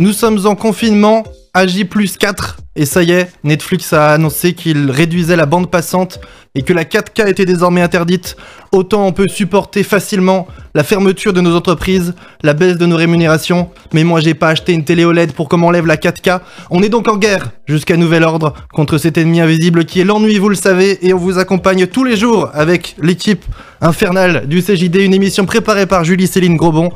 Nous sommes en confinement, AJ plus 4, et ça y est, Netflix a annoncé qu'il réduisait la bande passante et que la 4K était désormais interdite. Autant on peut supporter facilement la fermeture de nos entreprises, la baisse de nos rémunérations, mais moi j'ai pas acheté une télé OLED pour qu'on m'enlève la 4K. On est donc en guerre, jusqu'à nouvel ordre, contre cet ennemi invisible qui est l'ennui, vous le savez, et on vous accompagne tous les jours avec l'équipe infernale du CJD, une émission préparée par Julie Céline Grosbon.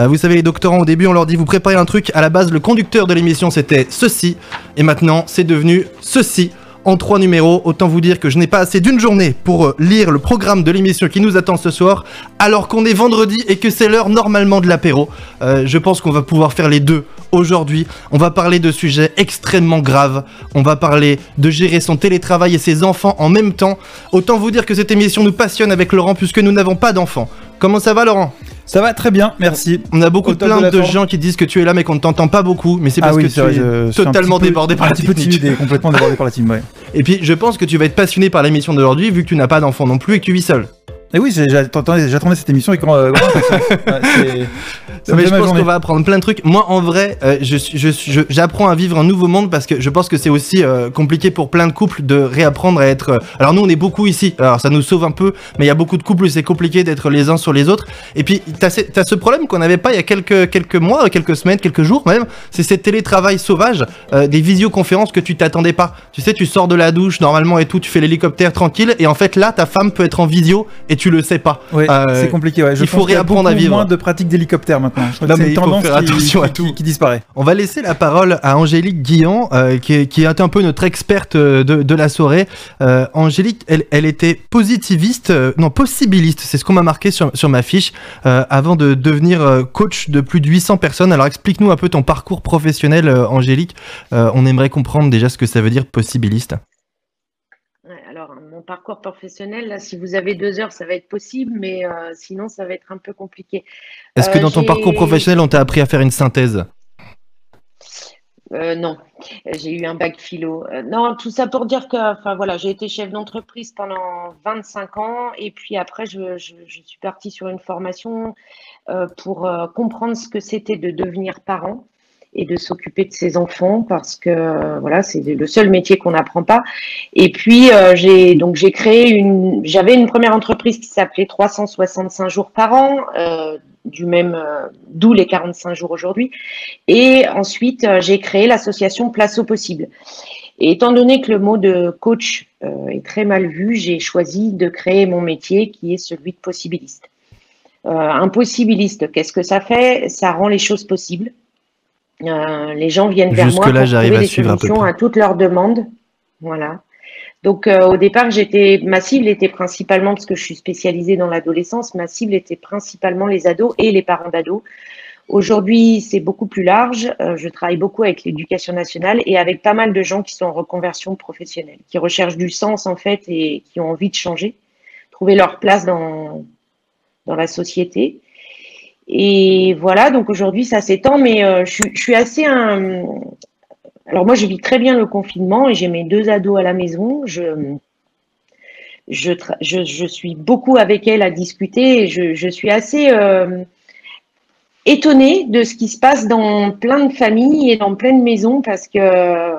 Euh, vous savez, les doctorants, au début, on leur dit vous préparez un truc. À la base, le conducteur de l'émission, c'était ceci, et maintenant, c'est devenu ceci en trois numéros. Autant vous dire que je n'ai pas assez d'une journée pour euh, lire le programme de l'émission qui nous attend ce soir, alors qu'on est vendredi et que c'est l'heure normalement de l'apéro. Euh, je pense qu'on va pouvoir faire les deux aujourd'hui. On va parler de sujets extrêmement graves. On va parler de gérer son télétravail et ses enfants en même temps. Autant vous dire que cette émission nous passionne avec Laurent puisque nous n'avons pas d'enfants. Comment ça va Laurent? Ça va très bien, merci. On a beaucoup de plaintes de, gens qui disent que tu es là mais qu'on ne t'entend pas beaucoup, mais c'est Ah parce oui, que tu vrai, es un totalement peu- débordé par un la petit peu technique. timide et complètement débordé par la team, ouais. Et puis je pense que tu vas être passionné par l'émission d'aujourd'hui vu que tu n'as pas d'enfant non plus et que tu vis seul. Et oui, j'ai- j'attendais cette émission et quand. euh. Ouais, mais je pense qu'on va apprendre plein de trucs. Moi, en vrai, euh, je suis- je suis- je- j'apprends à vivre un nouveau monde parce que je pense que c'est aussi euh, compliqué pour plein de couples de réapprendre à être. euh, Alors nous, on est beaucoup ici, alors ça nous sauve un peu, mais il y a beaucoup de couples où c'est compliqué d'être les uns sur les autres. Et puis, t'as ce, t'as ce problème qu'on n'avait pas il y a quelques, quelques mois, quelques semaines, quelques jours même. C'est ces télétravail sauvage, euh, des visioconférences que tu t'attendais pas. Tu sais, tu sors de la douche normalement et tout, tu fais l'hélicoptère tranquille, et en fait là, ta femme peut être en visio et tu le sais pas. Ouais, Euh, c'est compliqué. Ouais. Je il faut réapprendre à beaucoup vivre. moins de pratiques d'hélicoptère maintenant. Je crois Non, que c'est mais une il faut tendance faire qui, attention à qui- tout. qui disparaît. On va laisser la parole à Angélique Guillan, euh, qui, est, qui est un peu notre experte euh, de, de la soirée. Euh, Angélique, elle, elle était positiviste, euh, non, possibiliste, c'est ce qu'on m'a marqué sur, sur ma fiche, euh, avant de devenir coach de plus de 800 personnes. Alors explique-nous un peu ton parcours professionnel, euh, Angélique. Euh, on aimerait comprendre déjà ce que ça veut dire possibiliste. Parcours professionnel, là, si vous avez deux heures, ça va être possible, mais euh, sinon, ça va être un peu compliqué. Est-ce que Euh, dans ton parcours professionnel, on t'a appris à faire une synthèse? Euh, non, j'ai eu un bac philo. Euh, non, tout ça pour dire que, enfin voilà, j'ai été chef d'entreprise pendant 25 ans et puis après, je, je- je suis partie sur une formation euh, pour comprendre ce que c'était de devenir parent et de s'occuper de ses enfants parce que euh, voilà, c'est le seul métier qu'on n'apprend pas. Et puis euh, j'ai donc j'ai créé une, j'avais une première entreprise qui s'appelait 365 jours par an, euh, du même, d'où les 45 jours aujourd'hui. Et ensuite, j'ai créé l'association Place au possible. Et étant donné que le mot de coach est très mal vu, j'ai choisi de créer mon métier qui est celui de possibiliste. Un possibiliste, qu'est-ce que ça fait? Ça rend les choses possibles. Euh, les gens viennent vers moi Jusque-là, pour trouver à des à toutes leurs demandes. Voilà. Donc euh, au départ, j'étais ma cible était principalement parce que je suis spécialisée dans l'adolescence, ma cible était principalement les ados et les parents d'ados. Aujourd'hui, c'est beaucoup plus large. Euh, je travaille beaucoup avec l'éducation nationale et avec pas mal de gens qui sont en reconversion professionnelle, qui recherchent du sens en fait et qui ont envie de changer, trouver leur place dans dans la société. Et voilà, donc aujourd'hui ça s'étend, mais euh, je, suis- assez un. Alors moi je vis très bien le confinement et j'ai mes deux ados à la maison. Je, je, je, suis beaucoup avec elles à discuter et je, je suis assez euh, étonnée de ce qui se passe dans plein de familles et dans plein de maisons parce que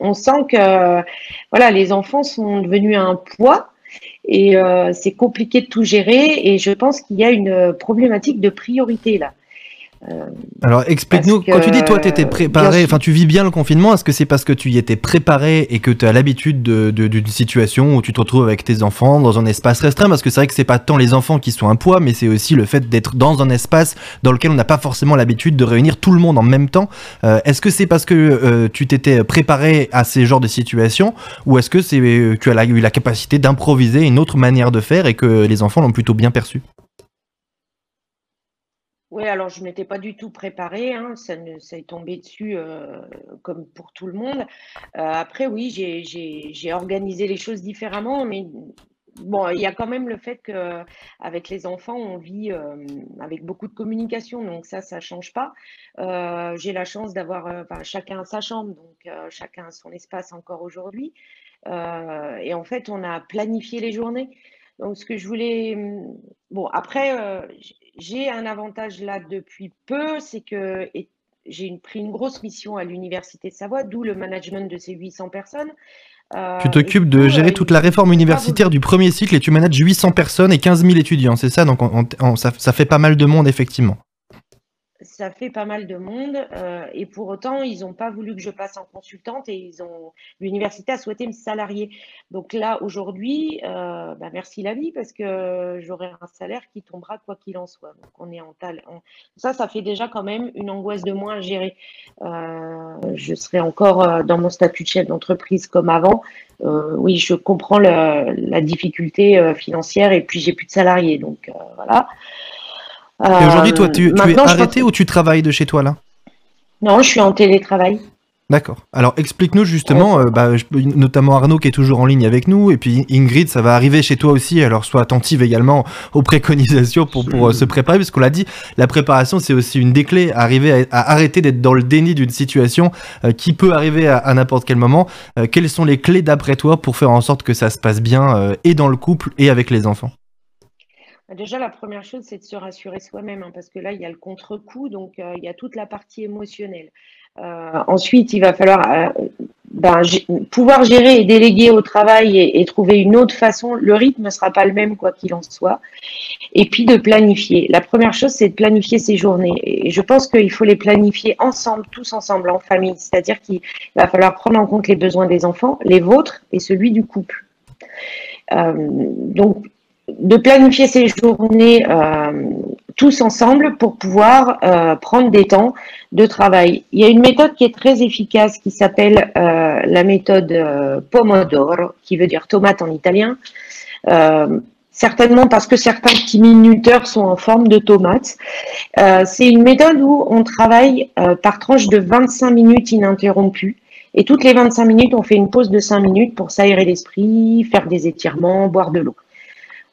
on sent que voilà, les enfants sont devenus un poids et euh, c'est compliqué de tout gérer et je pense qu'il y a une problématique de priorité là. Euh, Alors explique-nous, quand tu dis toi tu étais préparé, enfin tu vis bien le confinement, est-ce que c'est parce que tu y étais préparé et que tu as l'habitude de- de- d'une situation où tu te retrouves avec tes enfants dans un espace restreint? Parce que c'est vrai que c'est pas tant les enfants qui sont un poids, mais c'est aussi le fait d'être dans un espace dans lequel on n'a pas forcément l'habitude de réunir tout le monde en même temps. Euh, est-ce que c'est parce que euh, tu t'étais préparé à ces genres de situations ou est-ce que c'est euh, tu as eu la capacité d'improviser une autre manière de faire et que les enfants l'ont plutôt bien perçu? Oui, alors je m'étais pas du tout préparée, hein, ça, ne, ça est tombé dessus euh, comme pour tout le monde. Euh, après, oui, j'ai, organisé les choses différemment, mais bon, il y a quand même le fait que avec les enfants, on vit euh, avec beaucoup de communication, donc ça, ça change pas. J'ai la chance d'avoir, chacun sa chambre, donc chacun son espace encore aujourd'hui. Et en fait, on a planifié les journées. Donc, ce que je voulais, hum, bon, après, euh, j'ai un avantage là depuis peu, c'est que j'ai pris une grosse mission à l'Université de Savoie, d'où le management de ces 800 personnes. Euh, tu t'occupes de gérer toute la réforme universitaire du premier cycle et tu manages 800 personnes et 15 000 étudiants, c'est ça? Donc ça fait pas mal de monde, effectivement ça fait pas mal de monde euh, et pour autant ils n'ont pas voulu que je passe en consultante et ils ont l'université a souhaité me salarier. Donc là aujourd'hui euh, bah, merci la vie parce que j'aurai un salaire qui tombera quoi qu'il en soit. Donc on est en tal ça ça fait déjà quand même une angoisse de moins à gérer. Euh, je serai encore dans mon statut de chef d'entreprise comme avant. Oui je comprends la difficulté financière et puis j'ai plus de salariés. Donc voilà et aujourd'hui, toi, tu, es arrêté ou tu travailles de chez toi là? Non, je suis en télétravail. D'accord. Alors explique-nous justement, euh, bah, notamment Arnaud qui est toujours en ligne avec nous, et puis Ingrid, ça va arriver chez toi aussi, alors sois attentive également aux préconisations pour, pour euh, se préparer, parce qu'on l'a dit, la préparation c'est aussi une des clés, arriver à, arrêter d'être dans le déni d'une situation euh, qui peut arriver à, n'importe quel moment. quelles sont les clés d'après toi pour faire en sorte que ça se passe bien et dans le couple et avec les enfants? Déjà, la première chose, c'est de se rassurer soi-même, hein, parce que là, il y a le contre-coup, donc euh, il y a toute la partie émotionnelle. Euh, ensuite, il va falloir euh, ben, pouvoir gérer et déléguer au travail et, trouver une autre façon. Le rythme ne sera pas le même, quoi qu'il en soit. Et puis de planifier. La première chose, c'est de planifier ses journées. Et je pense qu'il faut les planifier ensemble, tous ensemble, en famille. C'est-à-dire qu'il va falloir prendre en compte les besoins des enfants, les vôtres et celui du couple. donc, de planifier ces journées euh, tous ensemble pour pouvoir euh, prendre des temps de travail. Il y a une méthode qui est très efficace qui s'appelle euh, la méthode Pomodoro, qui veut dire tomate en italien. certainement parce que certains petits minuteurs sont en forme de tomate. C'est une méthode où on travaille par tranche de 25 minutes ininterrompues. Et toutes les 25 minutes, on fait une pause de 5 minutes pour s'aérer l'esprit, faire des étirements, boire de l'eau.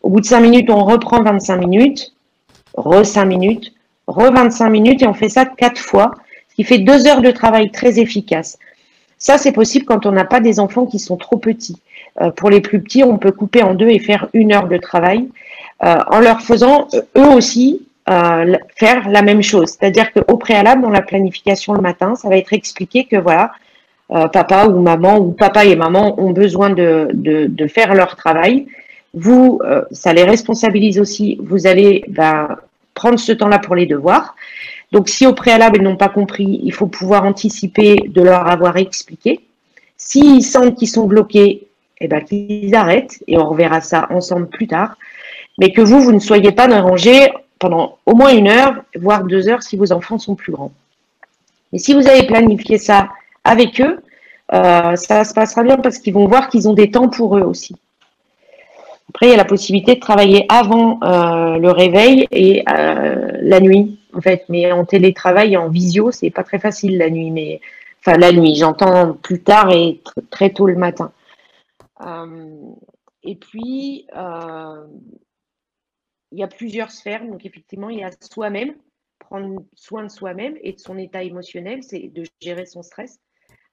Au bout de 5 minutes, on reprend 25 minutes, re 5 minutes, re 25 minutes et on fait ça 4 fois, ce qui fait 2 heures de travail très efficace. Ça, c'est possible quand on n'a pas des enfants qui sont trop petits. Euh, pour les plus petits, on peut couper en deux et faire une heure de travail euh, en leur faisant euh, eux aussi faire la même chose. C'est-à-dire qu'au préalable, dans la planification le matin, ça va être expliqué que voilà, papa ou maman ou papa et maman ont besoin de, faire leur travail vous, euh, ça les responsabilise aussi. Vous allez bah, prendre ce temps-là pour les devoirs. Donc, si au préalable, ils n'ont pas compris, il faut pouvoir anticiper de leur avoir expliqué. S'ils sentent qu'ils sont bloqués, eh ben, qu'ils arrêtent et on reverra ça ensemble plus tard. Mais que vous, vous ne soyez pas dérangés pendant au moins une heure, voire deux heures si vos enfants sont plus grands. Et si vous avez planifié ça avec eux, euh, ça se passera bien parce qu'ils vont voir qu'ils ont des temps pour eux aussi. Après, il y a la possibilité de travailler avant euh, le réveil et euh, la nuit, en fait. Mais en télétravail, en visio, c'est pas très facile la nuit. Mais enfin, la nuit, j'entends plus tard et très tôt le matin. Euh, et puis, il y a plusieurs sphères. Donc, effectivement, il y a soi-même, prendre soin de soi-même et de son état émotionnel, c'est de gérer son stress.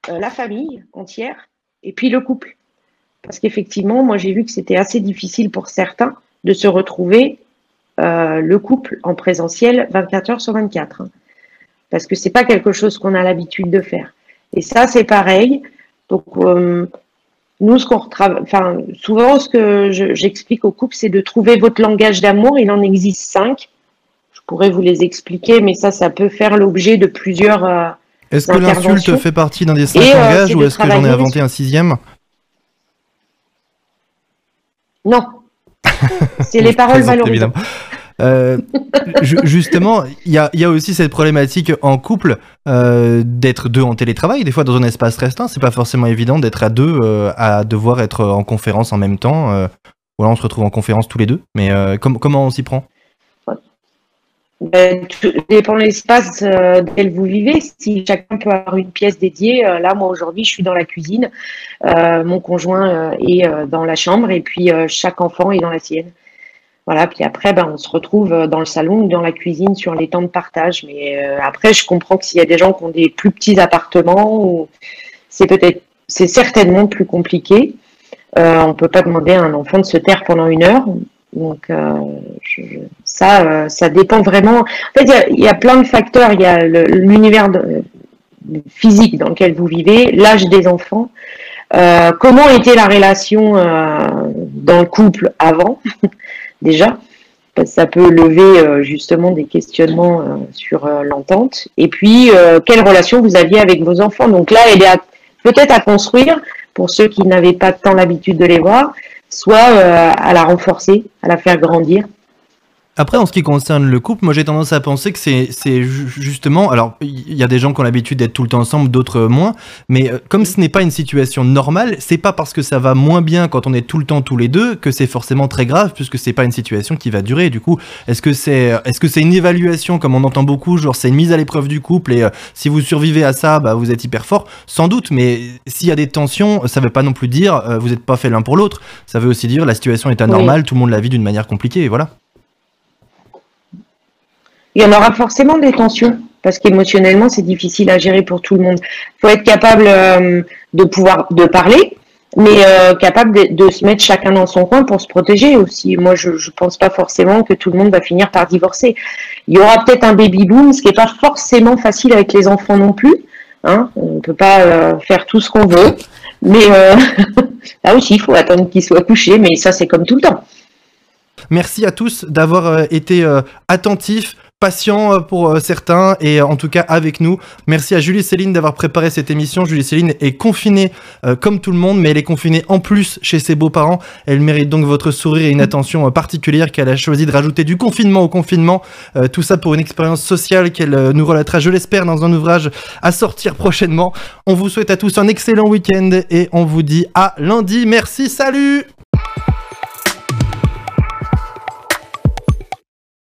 la famille entière et puis le couple. Parce qu'effectivement, moi j'ai vu que c'était assez difficile pour certains de se retrouver euh, le couple en présentiel 24 heures sur 24. Hein. parce que c'est pas quelque chose qu'on a l'habitude de faire. Et ça, c'est pareil. Donc, euh, nous, ce qu'on enfin, souvent, ce que j'explique aux couples, c'est de trouver votre langage d'amour. Il en existe cinq. Je pourrais vous les expliquer, mais ça, ça peut faire l'objet de plusieurs. Euh, est-ce que l'insulte fait partie d'un des cinq langages ou est-ce que j'en ai inventé un sixième? Non. C'est les paroles valorisantes. Euh, justement, il y a, aussi cette problématique en couple euh, d'être deux en télétravail. Des fois, dans un espace restreint, c'est pas forcément évident d'être à deux, euh, à devoir être en conférence en même temps. voilà, on se retrouve en conférence tous les deux. Mais comment on s'y prend? Ben, tout dépend de l'espace euh, lequel vous vivez. Si chacun peut avoir une pièce dédiée, euh, là, moi aujourd'hui, je suis dans la cuisine, euh, mon conjoint est dans la chambre et puis chaque enfant est dans la sienne. Voilà, puis après, ben, on se retrouve dans le salon ou dans la cuisine sur les temps de partage. Mais après, je comprends que s'il y a des gens qui ont des plus petits appartements, c'est peut-être, c'est certainement plus compliqué. on ne peut pas demander à un enfant de se taire pendant une heure. Donc ça, ça dépend vraiment. En fait, il y, a plein de facteurs. Il y a l'univers physique dans lequel vous vivez, l'âge des enfants, comment était la relation dans le couple avant, déjà ça peut lever euh, justement des questionnements euh, sur euh, l'entente. Et puis, quelle relation vous aviez avec vos enfants Donc là, elle est peut-être à construire pour ceux qui n'avaient pas tant l'habitude de les voir, soit à la renforcer, à la faire grandir. Après, en ce qui concerne le couple, moi j'ai tendance à penser que c'est justement. Alors, il y a des gens qui ont l'habitude d'être tout le temps ensemble, d'autres moins. Mais euh, comme ce n'est pas une situation normale, c'est pas parce que ça va moins bien quand on est tout le temps tous les deux que c'est forcément très grave, puisque c'est pas une situation qui va durer. Du coup, est-ce que c'est est -ce c'est une évaluation, comme on entend beaucoup, genre c'est une mise à l'épreuve du couple et euh, si vous survivez à ça, bah, vous êtes hyper fort? Sans doute, mais s'il y a des tensions, ça veut pas non plus dire euh, vous n'êtes pas fait l'un pour l'autre. Ça veut aussi dire la situation est anormale, tout le monde la vit d'une manière compliquée, et voilà il y en aura forcément des tensions parce qu'émotionnellement c'est difficile à gérer pour tout le monde. Il faut être capable euh, de pouvoir de parler, mais euh, capable de, se mettre chacun dans son coin pour se protéger aussi. Moi, je ne pense pas forcément que tout le monde va finir par divorcer. Il y aura peut-être un baby boom, ce qui n'est pas forcément facile avec les enfants non plus. Hein. On ne peut pas euh, faire tout ce qu'on veut, mais là aussi, il faut attendre qu'ils soient couchés. Mais ça, c'est comme tout le temps. Merci à tous d'avoir été attentifs patient euh, pour euh, certains et en tout cas avec nous. Merci à Julie Céline d'avoir préparé cette émission. Julie Céline est confinée euh, comme tout le monde, mais elle est confinée en plus chez ses beaux-parents. Elle mérite donc votre sourire et une attention particulière qu'elle a choisi de rajouter du confinement au confinement. tout ça pour une expérience sociale qu'elle nous relatera, je l'espère, dans un ouvrage à sortir prochainement. On vous souhaite à tous un excellent week-end et on vous dit à lundi. Merci, salut